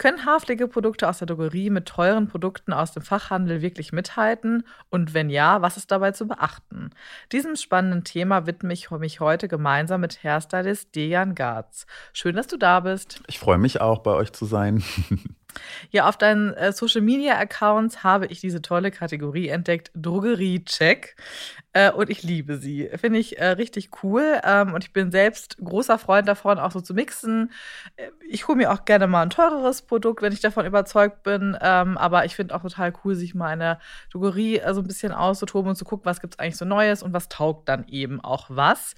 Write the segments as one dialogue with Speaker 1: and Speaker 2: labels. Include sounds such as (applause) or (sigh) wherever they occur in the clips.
Speaker 1: Können Haarpflegeprodukte aus der Drogerie mit teuren Produkten aus dem Fachhandel wirklich mithalten? Und wenn ja, was ist dabei zu beachten? Diesem spannenden Thema widme ich mich heute gemeinsam mit Hairstylist Dejan Garz. Schön, dass du da bist.
Speaker 2: Ich freue mich auch, bei euch zu sein. (laughs)
Speaker 1: Ja, auf deinen äh, Social Media Accounts habe ich diese tolle Kategorie entdeckt, Drogerie-Check. Äh, und ich liebe sie. Finde ich äh, richtig cool. Ähm, und ich bin selbst großer Freund davon, auch so zu mixen. Äh, ich hole mir auch gerne mal ein teureres Produkt, wenn ich davon überzeugt bin. Ähm, aber ich finde auch total cool, sich mal in der Drogerie äh, so ein bisschen auszutoben und zu gucken, was gibt es eigentlich so Neues und was taugt dann eben auch was.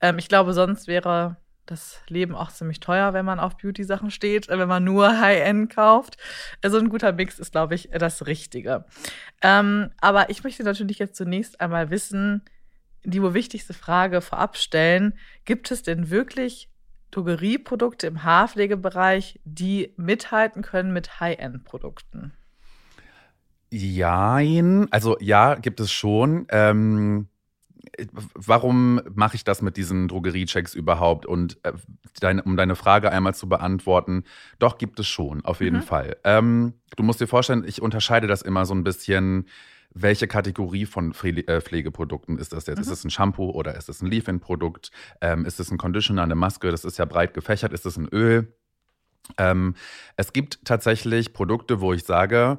Speaker 1: Ähm, ich glaube, sonst wäre das Leben auch ziemlich teuer, wenn man auf Beauty-Sachen steht, äh, wenn man nur (laughs) High-End kauft. Also ein guter Mix ist, glaube ich, das Richtige. Ähm, aber ich möchte natürlich jetzt zunächst einmal wissen, die wohl wichtigste Frage vorab stellen, gibt es denn wirklich Drogerieprodukte im Haarpflegebereich, die mithalten können mit High-End-Produkten?
Speaker 2: Jein, also ja, gibt es schon. Ähm warum mache ich das mit diesen Drogeriechecks überhaupt? Und äh, dein, um deine Frage einmal zu beantworten, doch gibt es schon, auf jeden mhm. Fall. Ähm, du musst dir vorstellen, ich unterscheide das immer so ein bisschen. Welche Kategorie von äh, Pflegeprodukten ist das jetzt? Mhm. Ist es ein Shampoo oder ist es ein Leave-In-Produkt? Ähm, ist es ein Conditioner, eine Maske? Das ist ja breit gefächert. Ist es ein Öl? Ähm, es gibt tatsächlich Produkte, wo ich sage,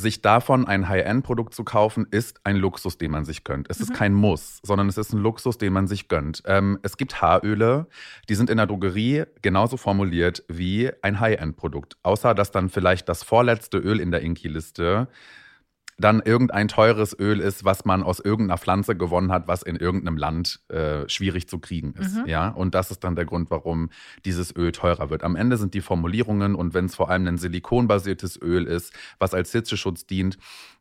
Speaker 2: sich davon ein High-End-Produkt zu kaufen, ist ein Luxus, den man sich gönnt. Es mhm. ist kein Muss, sondern es ist ein Luxus, den man sich gönnt. Ähm, es gibt Haaröle, die sind in der Drogerie genauso formuliert wie ein High-End-Produkt. Außer, dass dann vielleicht das vorletzte Öl in der Inki-Liste dann irgendein teures Öl ist, was man aus irgendeiner Pflanze gewonnen hat, was in irgendeinem Land äh, schwierig zu kriegen ist. Mhm. Ja, und das ist dann der Grund, warum dieses Öl teurer wird. Am Ende sind die Formulierungen und wenn es vor allem ein silikonbasiertes Öl ist, was als Hitzeschutz dient,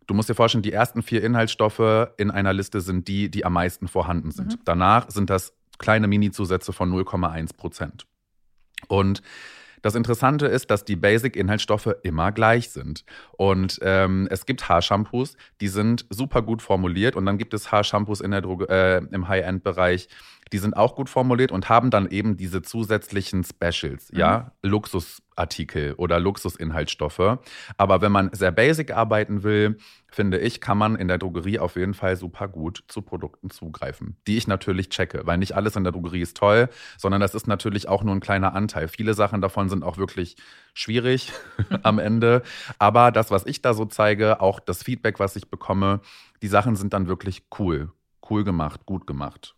Speaker 2: Du musst dir vorstellen, die ersten vier Inhaltsstoffe in einer Liste sind die, die am meisten vorhanden sind. Mhm. Danach sind das kleine Mini-Zusätze von 0,1 Prozent. Und das Interessante ist, dass die Basic-Inhaltsstoffe immer gleich sind. Und ähm, es gibt Haarshampoos, die sind super gut formuliert. Und dann gibt es Haarshampoos in der Droge, äh, im High-End-Bereich, die sind auch gut formuliert und haben dann eben diese zusätzlichen Specials, mhm. ja, Luxusartikel oder Luxusinhaltsstoffe. Aber wenn man sehr basic arbeiten will, finde ich, kann man in der Drogerie auf jeden Fall super gut zu Produkten zugreifen, die ich natürlich checke, weil nicht alles in der Drogerie ist toll, sondern das ist natürlich auch nur ein kleiner Anteil. Viele Sachen davon sind auch wirklich schwierig (laughs) am Ende. Aber das, was ich da so zeige, auch das Feedback, was ich bekomme, die Sachen sind dann wirklich cool. Cool gemacht, gut gemacht.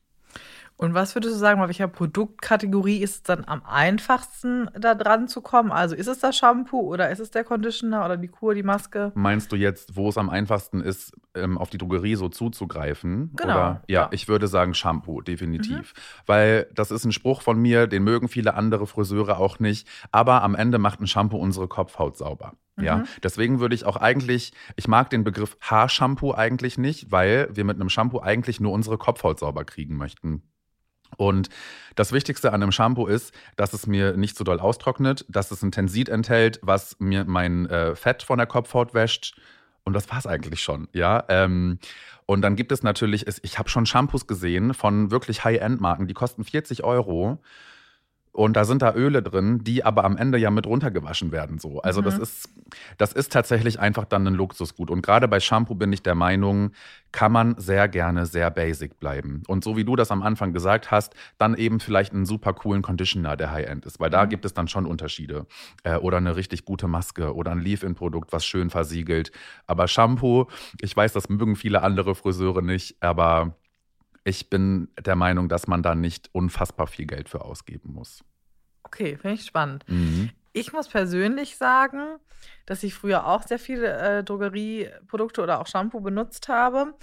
Speaker 1: Und was würdest du sagen, bei welcher Produktkategorie ist es dann am einfachsten, da dran zu kommen? Also ist es das Shampoo oder ist es der Conditioner oder die Kur, die Maske?
Speaker 2: Meinst du jetzt, wo es am einfachsten ist, ähm, auf die Drogerie so zuzugreifen?
Speaker 1: Genau.
Speaker 2: Oder? Ja, ja, ich würde sagen Shampoo, definitiv. Mhm. Weil das ist ein Spruch von mir, den mögen viele andere Friseure auch nicht. Aber am Ende macht ein Shampoo unsere Kopfhaut sauber. Ja, mhm. deswegen würde ich auch eigentlich, ich mag den Begriff Haarshampoo eigentlich nicht, weil wir mit einem Shampoo eigentlich nur unsere Kopfhaut sauber kriegen möchten. Und das Wichtigste an einem Shampoo ist, dass es mir nicht so doll austrocknet, dass es ein Tensid enthält, was mir mein äh, Fett von der Kopfhaut wäscht. Und das war es eigentlich schon, ja. Ähm, und dann gibt es natürlich, ich habe schon Shampoos gesehen von wirklich High-End-Marken, die kosten 40 Euro. Und da sind da Öle drin, die aber am Ende ja mit runtergewaschen werden. So. Also mhm. das ist, das ist tatsächlich einfach dann ein Luxusgut. Und gerade bei Shampoo bin ich der Meinung, kann man sehr gerne sehr basic bleiben. Und so wie du das am Anfang gesagt hast, dann eben vielleicht einen super coolen Conditioner, der High-End ist. Weil da mhm. gibt es dann schon Unterschiede. Äh, oder eine richtig gute Maske oder ein Leave-In-Produkt, was schön versiegelt. Aber Shampoo, ich weiß, das mögen viele andere Friseure nicht, aber ich bin der Meinung, dass man da nicht unfassbar viel Geld für ausgeben muss.
Speaker 1: Okay, finde ich spannend. Mhm. Ich muss persönlich sagen, dass ich früher auch sehr viele äh, Drogerieprodukte oder auch Shampoo benutzt habe.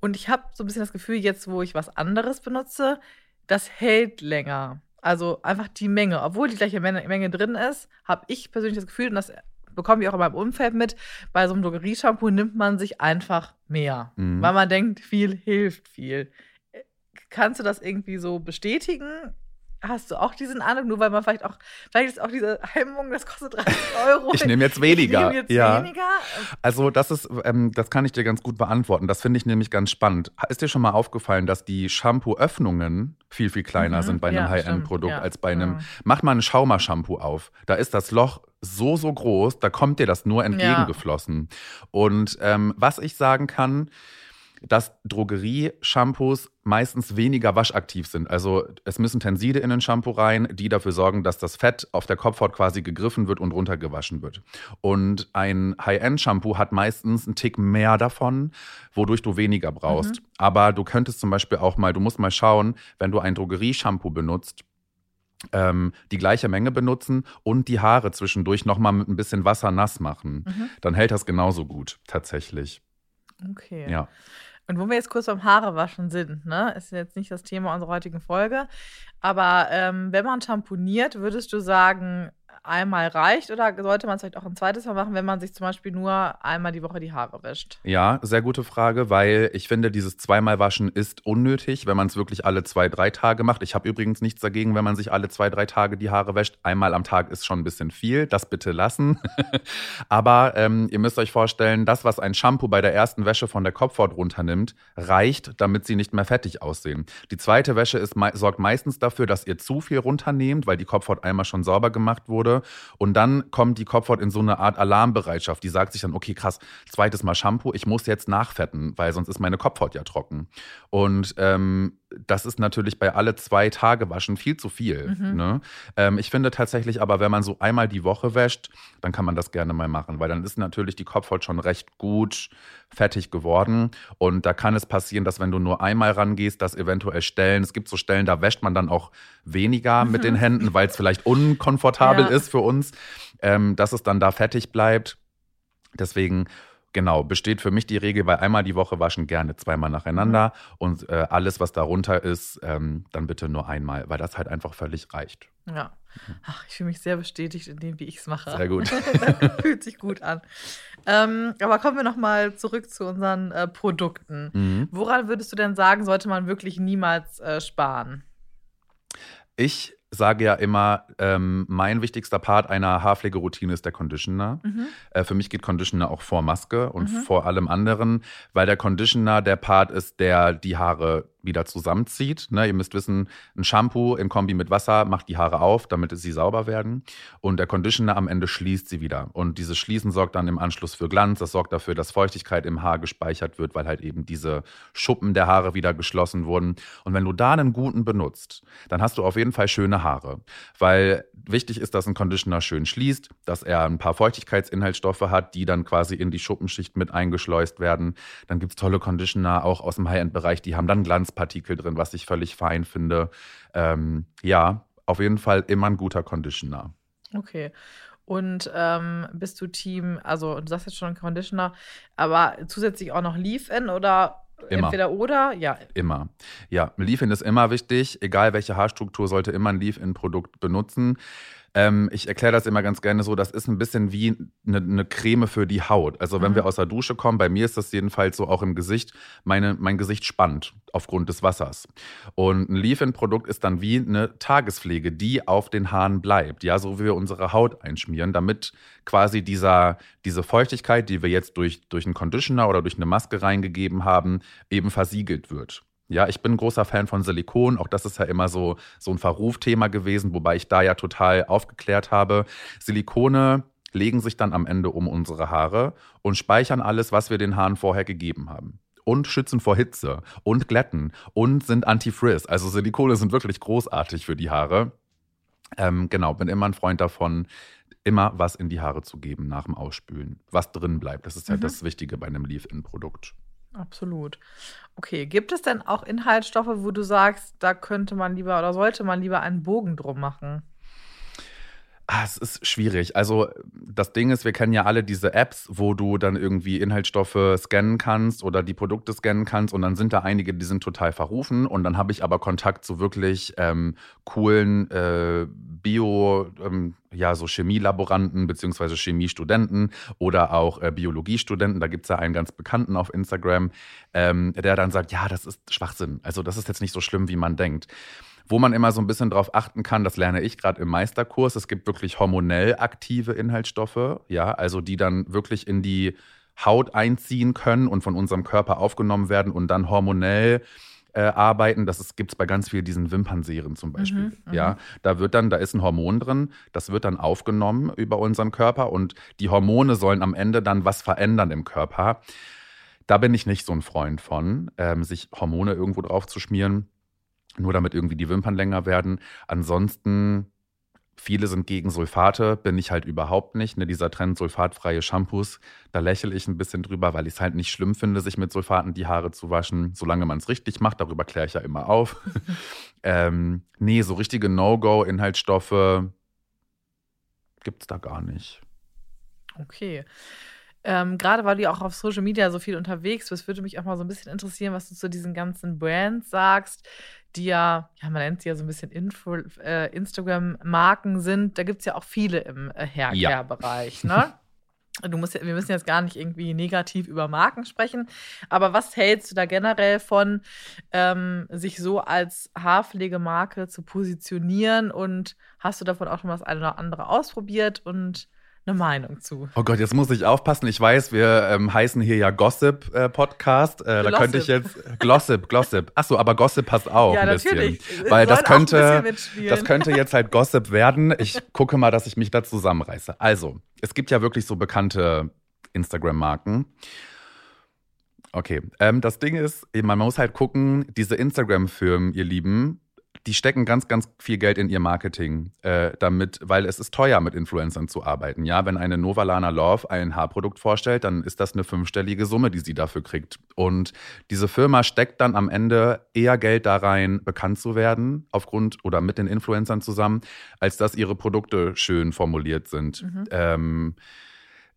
Speaker 1: Und ich habe so ein bisschen das Gefühl, jetzt, wo ich was anderes benutze, das hält länger. Also einfach die Menge. Obwohl die gleiche Menge, Menge drin ist, habe ich persönlich das Gefühl, und das bekomme ich auch in meinem Umfeld mit, bei so einem Drogerieshampoo nimmt man sich einfach mehr. Mhm. Weil man denkt, viel hilft viel. Kannst du das irgendwie so bestätigen? Hast du auch diesen Eindruck, nur weil man vielleicht auch, vielleicht ist auch diese Hemmung, das kostet 30 Euro.
Speaker 2: Ich nehme jetzt weniger.
Speaker 1: Ich nehme jetzt
Speaker 2: ja.
Speaker 1: weniger.
Speaker 2: Also das ist, ähm, das kann ich dir ganz gut beantworten. Das finde ich nämlich ganz spannend. Ist dir schon mal aufgefallen, dass die Shampoo-Öffnungen viel, viel kleiner
Speaker 1: Mhm.
Speaker 2: sind bei einem
Speaker 1: Ja,
Speaker 2: High-End-Produkt
Speaker 1: ja.
Speaker 2: als bei einem.
Speaker 1: Mhm.
Speaker 2: Mach mal ein Schaumer-Shampoo auf. Da ist das Loch so, so groß, da kommt dir das nur entgegengeflossen. Und ähm, was ich sagen kann, dass Drogerie-Shampoos meistens weniger waschaktiv sind. Also es müssen Tenside in ein Shampoo rein, die dafür sorgen, dass das Fett auf der Kopfhaut quasi gegriffen wird und runtergewaschen wird. Und ein High-End-Shampoo hat meistens einen Tick mehr davon, wodurch du weniger brauchst. Aber du könntest zum Beispiel auch mal, du musst mal schauen, wenn du ein Drogerie-Shampoo benutzt, ähm, die gleiche Menge benutzen und die Haare zwischendurch nochmal mit ein bisschen Wasser nass machen.
Speaker 1: Mhm.
Speaker 2: Dann hält das genauso gut, tatsächlich.
Speaker 1: Okay.
Speaker 2: Ja.
Speaker 1: Und wo wir jetzt kurz beim Haarewaschen sind, ne, ist jetzt nicht das Thema unserer heutigen Folge, aber ähm, wenn man shampooniert, würdest du sagen, einmal reicht oder sollte man es vielleicht auch ein zweites Mal machen, wenn man sich zum Beispiel nur einmal die Woche die Haare wäscht?
Speaker 2: Ja, sehr gute Frage, weil ich finde, dieses zweimal waschen ist unnötig, wenn man es wirklich alle zwei, drei Tage macht. Ich habe übrigens nichts dagegen, wenn man sich alle zwei, drei Tage die Haare wäscht. Einmal am Tag ist schon ein bisschen viel, das bitte lassen. (laughs) Aber ähm, ihr müsst euch vorstellen, das, was ein Shampoo bei der ersten Wäsche von der Kopfhaut runternimmt, reicht, damit sie nicht mehr fettig aussehen. Die zweite Wäsche ist, sorgt meistens dafür, dass ihr zu viel runternehmt, weil die Kopfhaut einmal schon sauber gemacht wurde. Und dann kommt die Kopfhaut in so eine Art Alarmbereitschaft. Die sagt sich dann, okay, krass, zweites Mal Shampoo, ich muss jetzt nachfetten, weil sonst ist meine Kopfhaut ja trocken. Und ähm, das ist natürlich bei alle zwei Tage waschen viel zu viel.
Speaker 1: Mhm.
Speaker 2: Ne? Ähm, ich finde tatsächlich aber, wenn man so einmal die Woche wäscht, dann kann man das gerne mal machen, weil dann ist natürlich die Kopfhaut schon recht gut fettig geworden. Und da kann es passieren, dass wenn du nur einmal rangehst, dass eventuell Stellen, es gibt so Stellen, da wäscht man dann auch weniger mit den Händen, weil es vielleicht unkomfortabel
Speaker 1: Ja.
Speaker 2: ist für uns, ähm, dass es dann da fettig bleibt. Deswegen, genau, besteht für mich die Regel, bei einmal die Woche waschen gerne zweimal nacheinander und äh, alles, was darunter ist, ähm, dann bitte nur einmal, weil das halt einfach völlig reicht.
Speaker 1: Ja. Ach, ich fühle mich sehr bestätigt in dem, wie ich es mache.
Speaker 2: Sehr gut. (laughs)
Speaker 1: Fühlt sich gut an. Ähm, aber kommen wir noch mal zurück zu unseren äh, Produkten.
Speaker 2: Mhm.
Speaker 1: Woran würdest du denn sagen, sollte man wirklich niemals äh, sparen?
Speaker 2: Ich sage ja immer, ähm, mein wichtigster Part einer Haarpflegeroutine ist der Conditioner.
Speaker 1: Mhm.
Speaker 2: Äh, für mich geht Conditioner auch vor Maske und
Speaker 1: Mhm.
Speaker 2: vor allem anderen, weil der Conditioner der Part ist, der die Haare wieder zusammenzieht. Ne, ihr müsst wissen, ein Shampoo im Kombi mit Wasser macht die Haare auf, damit sie sauber werden. Und der Conditioner am Ende schließt sie wieder. Und dieses Schließen sorgt dann im Anschluss für Glanz. Das sorgt dafür, dass Feuchtigkeit im Haar gespeichert wird, weil halt eben diese Schuppen der Haare wieder geschlossen wurden. Und wenn du da einen guten benutzt, dann hast du auf jeden Fall schöne Haare. Weil wichtig ist, dass ein Conditioner schön schließt, dass er ein paar Feuchtigkeitsinhaltsstoffe hat, die dann quasi in die Schuppenschicht mit eingeschleust werden. Dann gibt es tolle Conditioner, auch aus dem High-End-Bereich, die haben dann Glanzpartikel drin, was ich völlig fein finde. Ähm, ja, auf jeden Fall immer ein guter Conditioner.
Speaker 1: Okay. Und ähm, bist du Team, also du sagst jetzt schon Conditioner, aber zusätzlich auch noch Leave-In oder
Speaker 2: Immer.
Speaker 1: entweder oder? Ja.
Speaker 2: Immer. Ja, Leave-In ist immer wichtig. Egal welche Haarstruktur, sollte immer ein Leave-In-Produkt benutzen. Ähm, ich erkläre das immer ganz gerne so, das ist ein bisschen wie eine, eine Creme für die Haut. Also wenn
Speaker 1: Mhm.
Speaker 2: wir aus der Dusche kommen, bei mir ist das jedenfalls so auch im Gesicht, meine, mein Gesicht spannt aufgrund des Wassers. Und ein Leave-In-Produkt ist dann wie eine Tagespflege, die auf den Haaren bleibt. Ja, so wie wir unsere Haut einschmieren, damit quasi dieser, diese Feuchtigkeit, die wir jetzt durch, durch einen Conditioner oder durch eine Maske reingegeben haben, eben versiegelt wird. Ja, ich bin ein großer Fan von Silikon. Auch das ist ja immer so, so ein Verrufthema gewesen, wobei ich da ja total aufgeklärt habe. Silikone legen sich dann am Ende um unsere Haare und speichern alles, was wir den Haaren vorher gegeben haben. Und schützen vor Hitze und glätten und sind Anti-Frizz. Also Silikone sind wirklich großartig für die Haare. Ähm, genau, bin immer ein Freund davon, immer was in die Haare zu geben nach dem Ausspülen. Was drin bleibt. Das ist ja
Speaker 1: Mhm.
Speaker 2: das Wichtige bei einem Leave-In-Produkt.
Speaker 1: Absolut. Okay, gibt es denn auch Inhaltsstoffe, wo du sagst, da könnte man lieber oder sollte man lieber einen Bogen drum machen?
Speaker 2: Ah, es ist schwierig. Also das Ding ist, wir kennen ja alle diese Apps, wo du dann irgendwie Inhaltsstoffe scannen kannst oder die Produkte scannen kannst und dann sind da einige, die sind total verrufen und dann habe ich aber Kontakt zu wirklich ähm, coolen äh, Bio, ähm, ja, so Chemielaboranten beziehungsweise Chemiestudenten oder auch äh, Biologiestudenten. Da gibt es ja einen ganz bekannten auf Instagram, ähm, der dann sagt, ja, das ist Schwachsinn. Also das ist jetzt nicht so schlimm, wie man denkt. Wo man immer so ein bisschen drauf achten kann, das lerne ich gerade im Meisterkurs. Es gibt wirklich hormonell aktive Inhaltsstoffe, ja, also die dann wirklich in die Haut einziehen können und von unserem Körper aufgenommen werden und dann hormonell äh, arbeiten. Das gibt es bei ganz vielen diesen Wimpernserien zum Beispiel. Mhm, mhm, ja, da wird dann, da ist ein Hormon drin, das wird dann aufgenommen über unseren Körper und die Hormone sollen am Ende dann was verändern im Körper. Da bin ich nicht so ein Freund von, ähm, sich Hormone irgendwo drauf zu schmieren, nur damit irgendwie die Wimpern länger werden. Ansonsten Viele sind gegen Sulfate, bin ich halt überhaupt nicht. Ne, dieser Trend sulfatfreie Shampoos, da lächle ich ein bisschen drüber, weil ich es halt nicht schlimm finde, sich mit Sulfaten die Haare zu waschen, solange man es richtig macht. Darüber kläre ich ja immer auf. (laughs) ähm, nee, so richtige No-Go-Inhaltsstoffe gibt es da gar nicht.
Speaker 1: Okay. Ähm, Gerade weil du ja auch auf Social Media so viel unterwegs bist, würde mich auch mal so ein bisschen interessieren, was du zu diesen ganzen Brands sagst, die ja, ja man nennt sie ja so ein bisschen äh, Instagram-Marken sind. Da gibt es ja auch viele im äh, Haircare-Bereich, ja. ne? (laughs) Du musst, wir müssen jetzt gar nicht irgendwie negativ über Marken sprechen, aber was hältst du da generell von, ähm, sich so als Haarpflegemarke zu positionieren und hast du davon auch schon mal das eine oder andere ausprobiert und eine Meinung zu.
Speaker 2: Oh Gott, jetzt muss ich aufpassen. Ich weiß, wir ähm, heißen hier ja Gossip äh, Podcast. Äh, da könnte ich jetzt Glossip, Glossip. Achso, aber Gossip passt auch ja, ein natürlich. bisschen. Weil das könnte, das könnte jetzt halt Gossip werden. Ich (laughs) gucke mal, dass ich mich da zusammenreiße. Also, es gibt ja wirklich so bekannte Instagram-Marken. Okay, ähm, das Ding ist, man muss halt gucken, diese Instagram-Firmen, ihr Lieben, die stecken ganz, ganz viel Geld in ihr Marketing, äh, damit, weil es ist teuer, mit Influencern zu arbeiten. Ja, wenn eine Novalana Love ein Haarprodukt vorstellt, dann ist das eine fünfstellige Summe, die sie dafür kriegt. Und diese Firma steckt dann am Ende eher Geld da rein, bekannt zu werden, aufgrund oder mit den Influencern zusammen, als dass ihre Produkte schön formuliert sind. Mhm. Ähm,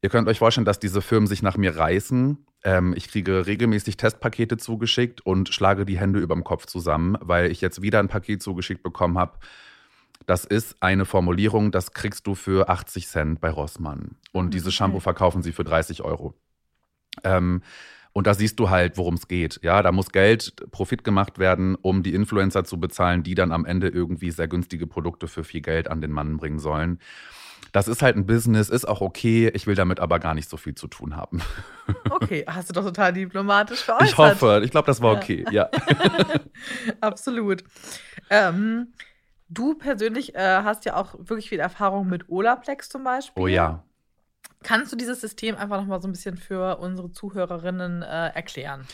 Speaker 2: ihr könnt euch vorstellen, dass diese Firmen sich nach mir reißen ähm, ich kriege regelmäßig Testpakete zugeschickt und schlage die Hände über dem Kopf zusammen, weil ich jetzt wieder ein Paket zugeschickt bekommen habe. Das ist eine Formulierung, das kriegst du für 80 Cent bei Rossmann. Und mhm, dieses Shampoo verkaufen sie für 30 Euro. Ähm, und da siehst du halt, worum es geht. Ja, da muss Geld, Profit gemacht werden, um die Influencer zu bezahlen, die dann am Ende irgendwie sehr günstige Produkte für viel Geld an den Mann bringen sollen. Das ist halt ein Business, ist auch okay. Ich will damit aber gar nicht so viel zu tun haben. (laughs)
Speaker 1: Okay, hast du doch total diplomatisch geäußert.
Speaker 2: Ich hoffe, ich glaube, das war okay, ja.
Speaker 1: ja. (laughs) Absolut. Ähm, du persönlich äh, hast ja auch wirklich viel Erfahrung mit Olaplex zum Beispiel.
Speaker 2: Oh ja.
Speaker 1: Kannst du dieses System einfach noch mal so ein bisschen für unsere Zuhörerinnen äh, erklären?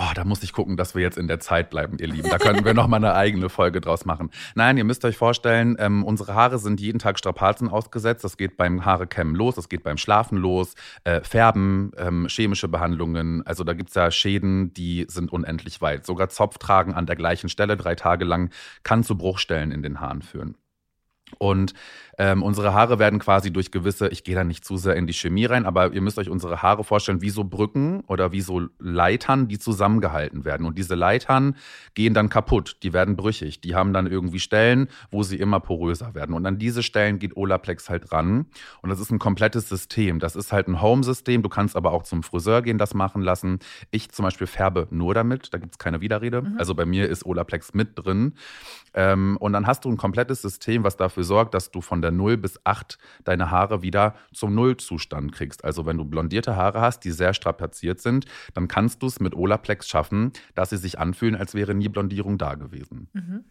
Speaker 2: Oh, da muss ich gucken, dass wir jetzt in der Zeit bleiben, ihr Lieben. Da könnten wir noch mal eine eigene Folge draus machen. Nein, ihr müsst euch vorstellen, ähm, unsere Haare sind jeden Tag Strapazen ausgesetzt. Das geht beim Haarekämmen los, das geht beim Schlafen los, äh, Färben, ähm, chemische Behandlungen. Also da gibt's ja Schäden, die sind unendlich weit. Sogar Zopftragen an der gleichen Stelle drei Tage lang kann zu Bruchstellen in den Haaren führen. Und ähm, unsere Haare werden quasi durch gewisse, ich gehe da nicht zu sehr in die Chemie rein, aber ihr müsst euch unsere Haare vorstellen wie so Brücken oder wie so Leitern, die zusammengehalten werden. Und diese Leitern gehen dann kaputt, die werden brüchig, die haben dann irgendwie Stellen, wo sie immer poröser werden. Und an diese Stellen geht Olaplex halt ran. Und das ist ein komplettes System. Das ist halt ein Home-System. Du kannst aber auch zum Friseur gehen, das machen lassen. Ich zum Beispiel färbe nur damit, da gibt es keine Widerrede. Mhm. Also bei mir ist Olaplex mit drin. Ähm, und dann hast du ein komplettes System, was dafür sorgt, dass du von der 0 bis 8 deine Haare wieder zum Nullzustand kriegst. Also wenn du blondierte Haare hast, die sehr strapaziert sind, dann kannst du es mit Olaplex schaffen, dass sie sich anfühlen, als wäre nie Blondierung da gewesen. Mhm.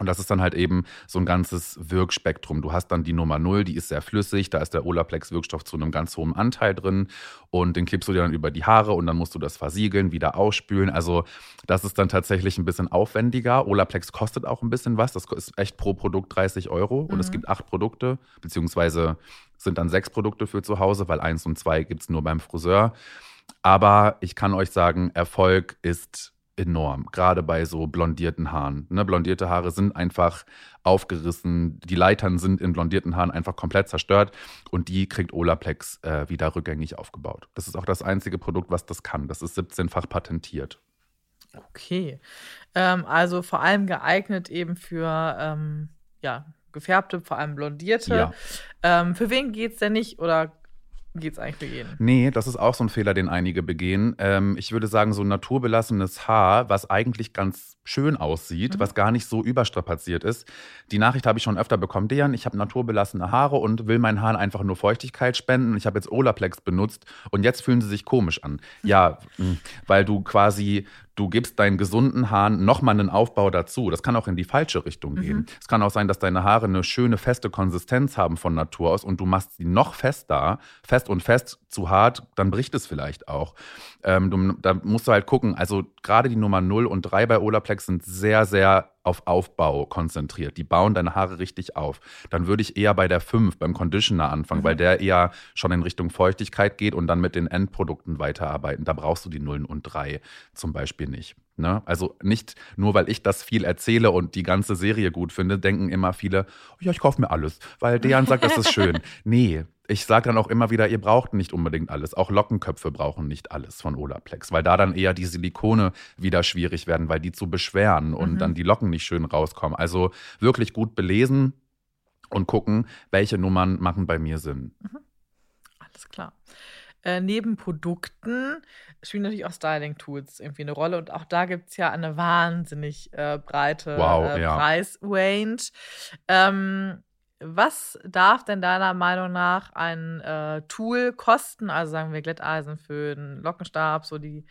Speaker 2: Und das ist dann halt eben so ein ganzes Wirkspektrum. Du hast dann die Nummer 0, die ist sehr flüssig, da ist der Olaplex-Wirkstoff zu einem ganz hohen Anteil drin und den kippst du dir dann über die Haare und dann musst du das versiegeln, wieder ausspülen. Also das ist dann tatsächlich ein bisschen aufwendiger. Olaplex kostet auch ein bisschen was, das ist echt pro Produkt 30 Euro und mhm. es gibt acht Produkte, beziehungsweise sind dann sechs Produkte für zu Hause, weil eins und zwei gibt es nur beim Friseur. Aber ich kann euch sagen, Erfolg ist enorm, gerade bei so blondierten Haaren. Ne, blondierte Haare sind einfach aufgerissen, die Leitern sind in blondierten Haaren einfach komplett zerstört und die kriegt Olaplex äh, wieder rückgängig aufgebaut. Das ist auch das einzige Produkt, was das kann. Das ist 17-fach patentiert.
Speaker 1: Okay. Ähm, also vor allem geeignet eben für ähm, ja, gefärbte, vor allem blondierte.
Speaker 2: Ja.
Speaker 1: Ähm, für wen geht's denn nicht oder geht's eigentlich für jeden?
Speaker 2: Nee, das ist auch so ein Fehler, den einige begehen. Ähm, ich würde sagen, so ein naturbelassenes Haar, was eigentlich ganz schön aussieht,
Speaker 1: Mhm.
Speaker 2: was gar nicht so überstrapaziert ist. Die Nachricht habe ich schon öfter bekommen. Dejan, ich habe naturbelassene Haare und will meinen Haaren einfach nur Feuchtigkeit spenden. Ich habe jetzt Olaplex benutzt und jetzt fühlen sie sich komisch an. (laughs) Ja, weil du quasi, du gibst deinen gesunden Haaren nochmal einen Aufbau dazu. Das kann auch in die falsche Richtung gehen. Es kann auch sein, dass deine Haare eine schöne, feste Konsistenz haben von Natur aus und du machst sie noch fester, fest und fest zu hart, dann bricht es vielleicht auch. Ähm, du, da musst du halt gucken. Also gerade die Nummer 0 und 3 bei Olaplex sind sehr, sehr auf Aufbau konzentriert. Die bauen deine Haare richtig auf. Dann würde ich eher bei der 5, beim Conditioner anfangen, weil der eher schon in Richtung Feuchtigkeit geht und dann mit den Endprodukten weiterarbeiten. Da brauchst du die Nullen und 3 zum Beispiel nicht. Ne? Also nicht nur, weil ich das viel erzähle und die ganze Serie gut finde, denken immer viele, oh ja, ich kaufe mir alles, weil Dejan sagt, das ist schön. (laughs) Nee, ich sage dann auch immer wieder, ihr braucht nicht unbedingt alles. Auch Lockenköpfe brauchen nicht alles von Olaplex, weil da dann eher die Silikone wieder schwierig werden, weil die zu beschweren und
Speaker 1: Mhm.
Speaker 2: dann die Locken nicht schön rauskommen. Also wirklich gut belesen und gucken, welche Nummern machen bei mir Sinn.
Speaker 1: Alles klar. Äh, neben Produkten spielen natürlich auch Styling-Tools irgendwie eine Rolle. Und auch da gibt es ja eine wahnsinnig äh, breite
Speaker 2: Wow,
Speaker 1: äh,
Speaker 2: ja.
Speaker 1: Preisrange. Ähm, was darf denn deiner Meinung nach ein äh, Tool kosten? Also sagen wir Glätteisen für einen Lockenstab, so die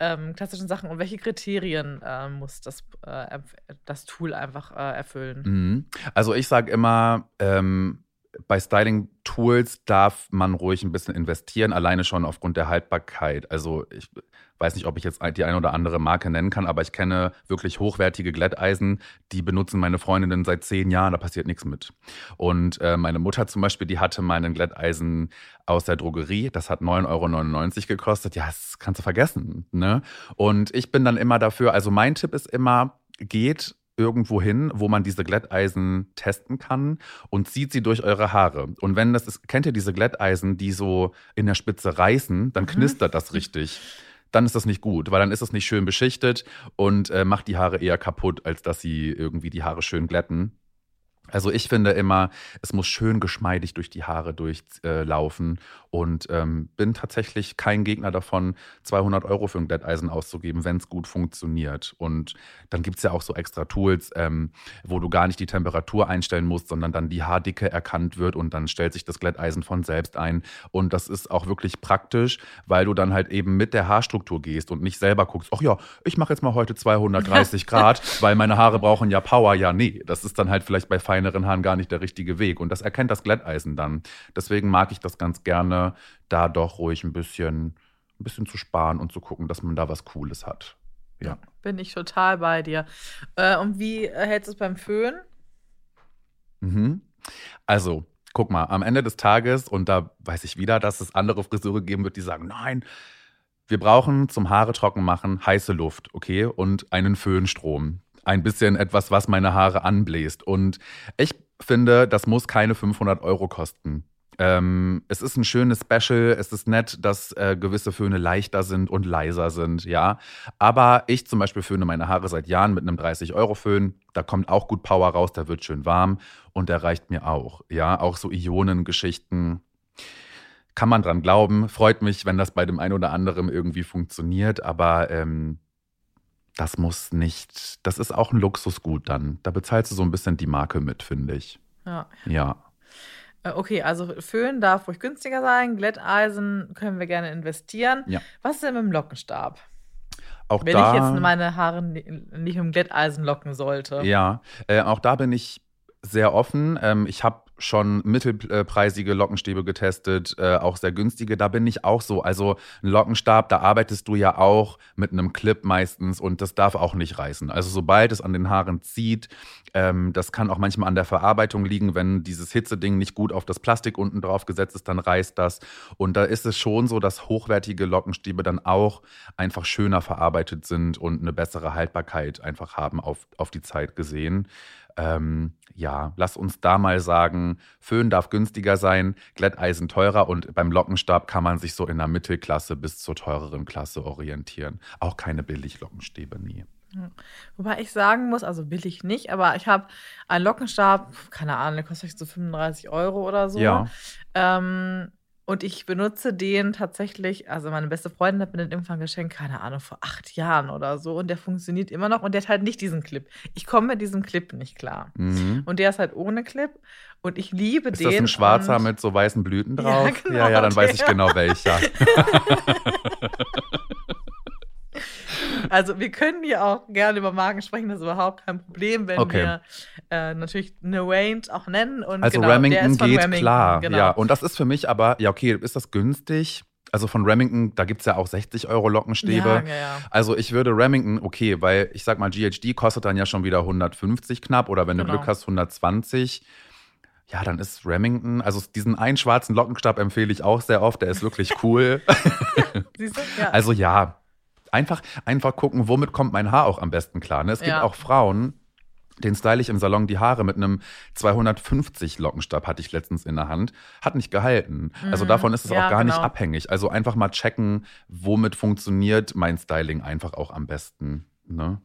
Speaker 1: ähm, klassischen Sachen. Und welche Kriterien äh, muss das, äh, das Tool einfach äh, erfüllen?
Speaker 2: Mhm. Also ich sage immer, ähm, bei Styling-Tools darf man ruhig ein bisschen investieren, alleine schon aufgrund der Haltbarkeit. Also ich weiß nicht, ob ich jetzt die eine oder andere Marke nennen kann, aber ich kenne wirklich hochwertige Glätteisen, die benutzen meine Freundinnen seit zehn Jahren, da passiert nichts mit. Und äh, meine Mutter zum Beispiel, die hatte mal einen Glätteisen aus der Drogerie, das hat 9,99 Euro gekostet. Ja, das kannst du vergessen. Ne? Und ich bin dann immer dafür, also mein Tipp ist immer, geht irgendwo hin, wo man diese Glätteisen testen kann und zieht sie durch eure Haare. Und wenn das ist, kennt ihr diese Glätteisen, die so in der Spitze reißen, dann
Speaker 1: Mhm.
Speaker 2: knistert das richtig. Dann ist das nicht gut, weil dann ist es nicht schön beschichtet und äh, macht die Haare eher kaputt, als dass sie irgendwie die Haare schön glätten. Also ich finde immer, es muss schön geschmeidig durch die Haare durchlaufen äh, und ähm, bin tatsächlich kein Gegner davon, 200 Euro für ein Glätteisen auszugeben, wenn es gut funktioniert. Und dann gibt es ja auch so extra Tools, ähm, wo du gar nicht die Temperatur einstellen musst, sondern dann die Haardicke erkannt wird und dann stellt sich das Glätteisen von selbst ein. Und das ist auch wirklich praktisch, weil du dann halt eben mit der Haarstruktur gehst und nicht selber guckst, ach ja, ich mache jetzt mal heute 230 (laughs) Grad, weil meine Haare brauchen ja Power. Ja, nee, das ist dann halt vielleicht bei feineren Haaren gar nicht der richtige Weg. Und das erkennt das Glätteisen dann. Deswegen mag ich das ganz gerne, da doch ruhig ein bisschen, ein bisschen zu sparen und zu gucken, dass man da was Cooles hat. Ja.
Speaker 1: Bin ich total bei dir. Äh, und wie hältst du es beim Föhn?
Speaker 2: Mhm. Also, guck mal, am Ende des Tages, und da weiß ich wieder, dass es andere Friseure geben wird, die sagen, nein, wir brauchen zum Haare trocken machen heiße Luft, okay, und einen Föhnstrom. Ein bisschen etwas, was meine Haare anbläst. Und ich finde, das muss keine 500 Euro kosten. Ähm, es ist ein schönes Special, es ist nett, dass äh, gewisse Föhne leichter sind und leiser sind, ja. Aber ich zum Beispiel föhne meine Haare seit Jahren mit einem 30-Euro-Föhn. Da kommt auch gut Power raus, der wird schön warm und der reicht mir auch, ja. Auch so Ionengeschichten kann man dran glauben. Freut mich, wenn das bei dem einen oder anderen irgendwie funktioniert, aber ähm, das muss nicht, das ist auch ein Luxusgut dann. Da bezahlst du so ein bisschen die Marke mit, finde ich.
Speaker 1: Ja.
Speaker 2: Ja.
Speaker 1: Äh, Okay, also Föhn darf ruhig günstiger sein, Glätteisen können wir gerne investieren.
Speaker 2: Ja.
Speaker 1: Was ist denn mit dem Lockenstab?
Speaker 2: Auch
Speaker 1: Wenn
Speaker 2: da,
Speaker 1: ich jetzt meine Haare ni- nicht mit dem Glätteisen locken sollte.
Speaker 2: Ja, äh, auch da bin ich sehr offen. Ähm, ich habe schon mittelpreisige Lockenstäbe getestet, äh, auch sehr günstige. Da bin ich auch so. Also ein Lockenstab, da arbeitest du ja auch mit einem Clip meistens und das darf auch nicht reißen. Also sobald es an den Haaren zieht, ähm, das kann auch manchmal an der Verarbeitung liegen, wenn dieses Hitzeding nicht gut auf das Plastik unten drauf gesetzt ist, dann reißt das. Und da ist es schon so, dass hochwertige Lockenstäbe dann auch einfach schöner verarbeitet sind und eine bessere Haltbarkeit einfach haben auf, auf die Zeit gesehen. Ähm, ja, lass uns da mal sagen, Föhn darf günstiger sein, Glätteisen teurer und beim Lockenstab kann man sich so in der Mittelklasse bis zur teureren Klasse orientieren. Auch keine Billig-Lockenstäbe, nie.
Speaker 1: Wobei ich sagen muss, also billig nicht, aber ich habe einen Lockenstab, keine Ahnung, der kostet so 35 Euro oder so.
Speaker 2: Ja.
Speaker 1: Ähm, und ich benutze den tatsächlich, also meine beste Freundin hat mir den irgendwann geschenkt, keine Ahnung, vor acht Jahren oder so. Und der funktioniert immer noch und der hat halt nicht diesen Clip. Ich komme mit diesem Clip nicht klar.
Speaker 2: Mhm.
Speaker 1: Und der ist halt ohne Clip. Und ich liebe
Speaker 2: Ist
Speaker 1: den.
Speaker 2: das ein schwarzer mit so weißen Blüten
Speaker 1: Ja,
Speaker 2: drauf?
Speaker 1: genau,
Speaker 2: ja, ja, dann weiß ich
Speaker 1: der.
Speaker 2: genau (laughs) welcher. (laughs) (laughs)
Speaker 1: Also wir können hier auch gerne über Marken sprechen, das ist überhaupt kein Problem, wenn
Speaker 2: Okay.
Speaker 1: wir äh, natürlich eine Range auch nennen. Und
Speaker 2: Also
Speaker 1: genau, der
Speaker 2: Remington geht
Speaker 1: Remington,
Speaker 2: klar.
Speaker 1: Genau.
Speaker 2: Ja, und das ist für mich aber, ja, okay, ist das günstig? Also von Remington, da gibt es ja auch 60 Euro Lockenstäbe.
Speaker 1: Ja, ja, ja.
Speaker 2: Also ich würde Remington, okay, weil ich sag mal, GHD kostet dann ja schon wieder 150 knapp oder wenn du
Speaker 1: Genau.
Speaker 2: Glück hast, 120. Ja, dann ist Remington, also diesen einen schwarzen Lockenstab empfehle ich auch sehr oft, der ist wirklich cool. (laughs)
Speaker 1: Siehst du? Ja.
Speaker 2: Also ja, einfach, einfach gucken, womit kommt mein Haar auch am besten klar. Ne? Es gibt
Speaker 1: Ja.
Speaker 2: auch Frauen, den style ich im Salon die Haare mit einem 250 Lockenstab hatte ich letztens in der Hand. Hat nicht gehalten. Also
Speaker 1: Mhm.
Speaker 2: davon ist es
Speaker 1: Ja,
Speaker 2: auch gar nicht
Speaker 1: genau.
Speaker 2: abhängig. Also einfach mal checken, womit funktioniert mein Styling einfach auch am besten. Ne?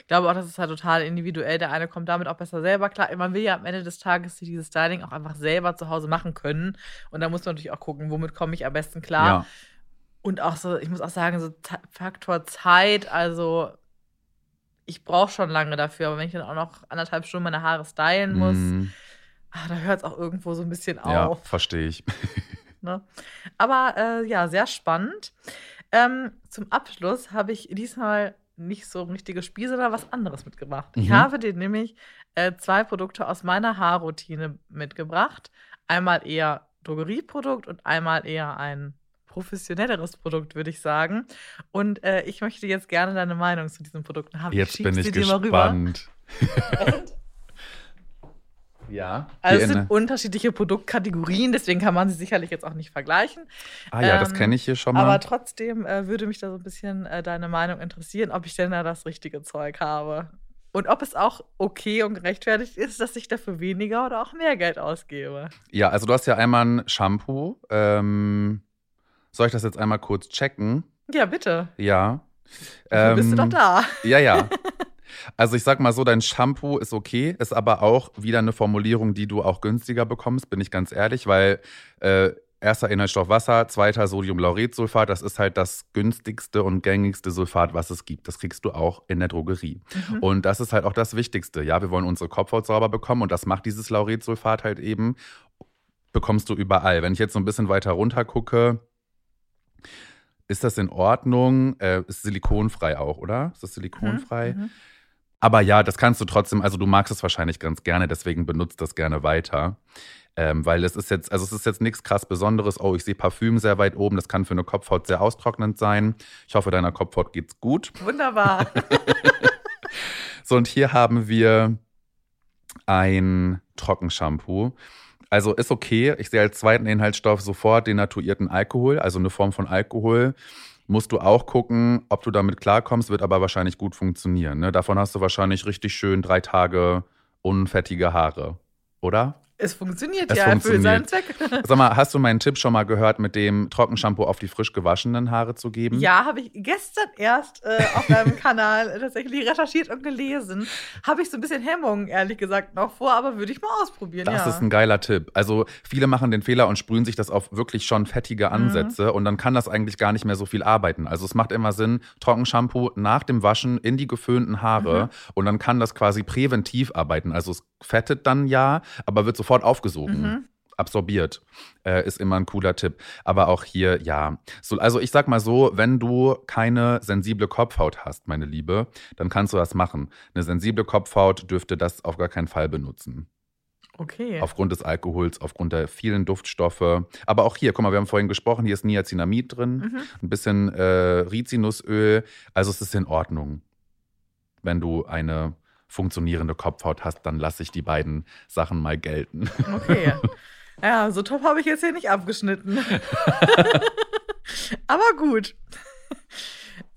Speaker 1: Ich glaube auch, das ist halt total individuell. Der eine kommt damit auch besser selber klar. Man will ja am Ende des Tages dieses Styling auch einfach selber zu Hause machen können. Und da muss man natürlich auch gucken, womit komme ich am besten klar.
Speaker 2: Ja.
Speaker 1: Und auch so, ich muss auch sagen, so Ta- Faktor Zeit, also ich brauche schon lange dafür, aber wenn ich dann auch noch anderthalb Stunden meine Haare stylen muss,
Speaker 2: Mm,
Speaker 1: ah, da hört es auch irgendwo so ein bisschen
Speaker 2: ja,
Speaker 1: auf.
Speaker 2: verstehe ich. (laughs)
Speaker 1: Ne? Aber äh, ja, sehr spannend. Ähm, zum Abschluss habe ich diesmal nicht so ein richtiges Spiel, sondern was anderes mitgebracht. Ich
Speaker 2: Mhm.
Speaker 1: habe dir nämlich äh, zwei Produkte aus meiner Haarroutine mitgebracht. Einmal eher Drogerieprodukt und einmal eher ein professionelleres Produkt, würde ich sagen. Und äh, ich möchte jetzt gerne deine Meinung zu diesen Produkten haben.
Speaker 2: Jetzt
Speaker 1: schieb
Speaker 2: bin ich
Speaker 1: sie dir mal rüber.
Speaker 2: gespannt. (laughs) ja.
Speaker 1: Also es
Speaker 2: in-
Speaker 1: sind unterschiedliche Produktkategorien, deswegen kann man sie sicherlich jetzt auch nicht vergleichen.
Speaker 2: ah ja, das
Speaker 1: ähm,
Speaker 2: kenne ich hier schon mal.
Speaker 1: Aber trotzdem äh, würde mich da so ein bisschen äh, deine Meinung interessieren, ob ich denn da das richtige Zeug habe. Und ob es auch okay und gerechtfertigt ist, dass ich dafür weniger oder auch mehr Geld ausgebe.
Speaker 2: Ja, also du hast ja einmal ein Shampoo. Ähm, soll ich das jetzt einmal kurz checken?
Speaker 1: Ja, bitte.
Speaker 2: Ja.
Speaker 1: Dafür bist du
Speaker 2: Ähm,
Speaker 1: doch da. (laughs)
Speaker 2: Ja, ja. (laughs) Also ich sag mal so, dein Shampoo ist okay, ist aber auch wieder eine Formulierung, die du auch günstiger bekommst, bin ich ganz ehrlich, weil äh, erster Inhaltsstoff Wasser, zweiter Sodiumlauretsulfat, das ist halt das günstigste und gängigste Sulfat, was es gibt. Das kriegst du auch in der Drogerie.
Speaker 1: Mhm.
Speaker 2: Und das ist halt auch das Wichtigste. Ja, wir wollen unsere Kopfhaut sauber bekommen und das macht dieses Lauretsulfat halt eben. Bekommst du überall. Wenn ich jetzt so ein bisschen weiter runter gucke, ist das in Ordnung? Äh, ist silikonfrei auch, oder? Ist das silikonfrei?
Speaker 1: Mhm.
Speaker 2: Aber ja, das kannst du trotzdem, also du magst es wahrscheinlich ganz gerne, deswegen benutzt das gerne weiter. Ähm, weil es ist jetzt, also es ist jetzt nichts krass Besonderes. Oh, ich sehe Parfüm sehr weit oben. Das kann für eine Kopfhaut sehr austrocknend sein. Ich hoffe, deiner Kopfhaut geht's gut.
Speaker 1: Wunderbar. (laughs)
Speaker 2: So, und hier haben wir ein Trockenshampoo. Also ist okay. Ich sehe als zweiten Inhaltsstoff sofort denatuierten Alkohol, also eine Form von Alkohol. Musst du auch gucken, ob du damit klarkommst, wird aber wahrscheinlich gut funktionieren. Ne? Davon hast du wahrscheinlich richtig schön drei Tage unfettige Haare, oder?
Speaker 1: Es funktioniert
Speaker 2: Es
Speaker 1: ja, erfüllt seinen
Speaker 2: funktioniert.
Speaker 1: Zweck. (laughs)
Speaker 2: Sag mal, hast du meinen Tipp schon mal gehört, mit dem Trockenshampoo auf die frisch gewaschenen Haare zu geben?
Speaker 1: Ja, habe ich gestern erst äh, auf (laughs) deinem Kanal tatsächlich recherchiert und gelesen. Habe ich so ein bisschen Hemmungen, ehrlich gesagt, noch vor, aber würde ich mal ausprobieren.
Speaker 2: Das
Speaker 1: ja.
Speaker 2: ist ein geiler Tipp. Also viele machen den Fehler und sprühen sich das auf wirklich schon fettige Ansätze und dann kann das eigentlich gar nicht mehr so viel arbeiten. Also es macht immer Sinn, Trockenshampoo nach dem Waschen in die geföhnten Haare und dann kann das quasi präventiv arbeiten. Also es fettet dann ja, aber wird sofort aufgesogen.
Speaker 1: Mhm.
Speaker 2: Absorbiert, äh, ist immer ein cooler Tipp. Aber auch hier, ja. So, also ich sag mal so, wenn du keine sensible Kopfhaut hast, meine Liebe, dann kannst du das machen. Eine sensible Kopfhaut dürfte das auf gar keinen Fall benutzen.
Speaker 1: Okay.
Speaker 2: Aufgrund des Alkohols, aufgrund der vielen Duftstoffe. Aber auch hier, guck mal, wir haben vorhin gesprochen, hier ist Niacinamid drin,
Speaker 1: Mhm.
Speaker 2: ein bisschen äh, Rizinusöl. Also es ist in Ordnung. Wenn du eine funktionierende Kopfhaut hast, dann lasse ich die beiden Sachen mal gelten.
Speaker 1: Okay. (laughs) Ja, so top habe ich jetzt hier nicht abgeschnitten. (laughs) Aber gut.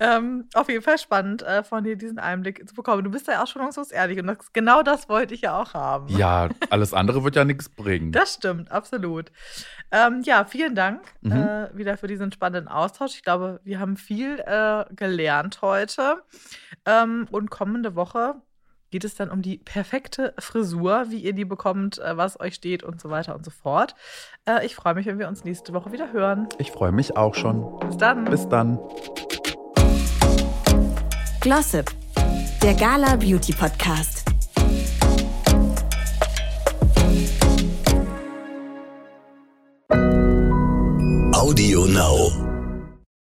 Speaker 1: Ähm, auf jeden Fall spannend, äh, von dir diesen Einblick zu bekommen. Du bist ja auch schonungslos ehrlich und das, genau das wollte ich ja auch haben.
Speaker 2: Ja, alles andere wird ja nichts bringen.
Speaker 1: Das stimmt, absolut. Ähm, ja, vielen Dank mhm. äh, wieder für diesen spannenden Austausch. Ich glaube, wir haben viel äh, gelernt heute. Ähm, und kommende Woche geht es dann um die perfekte Frisur, wie ihr die bekommt, äh, was euch steht und so weiter und so fort. Äh, ich freue mich, wenn wir uns nächste Woche wieder hören.
Speaker 2: Ich freue mich auch schon.
Speaker 1: Bis dann.
Speaker 2: Bis dann.
Speaker 3: Glossip, der Gala Beauty Podcast.
Speaker 4: Audio Now.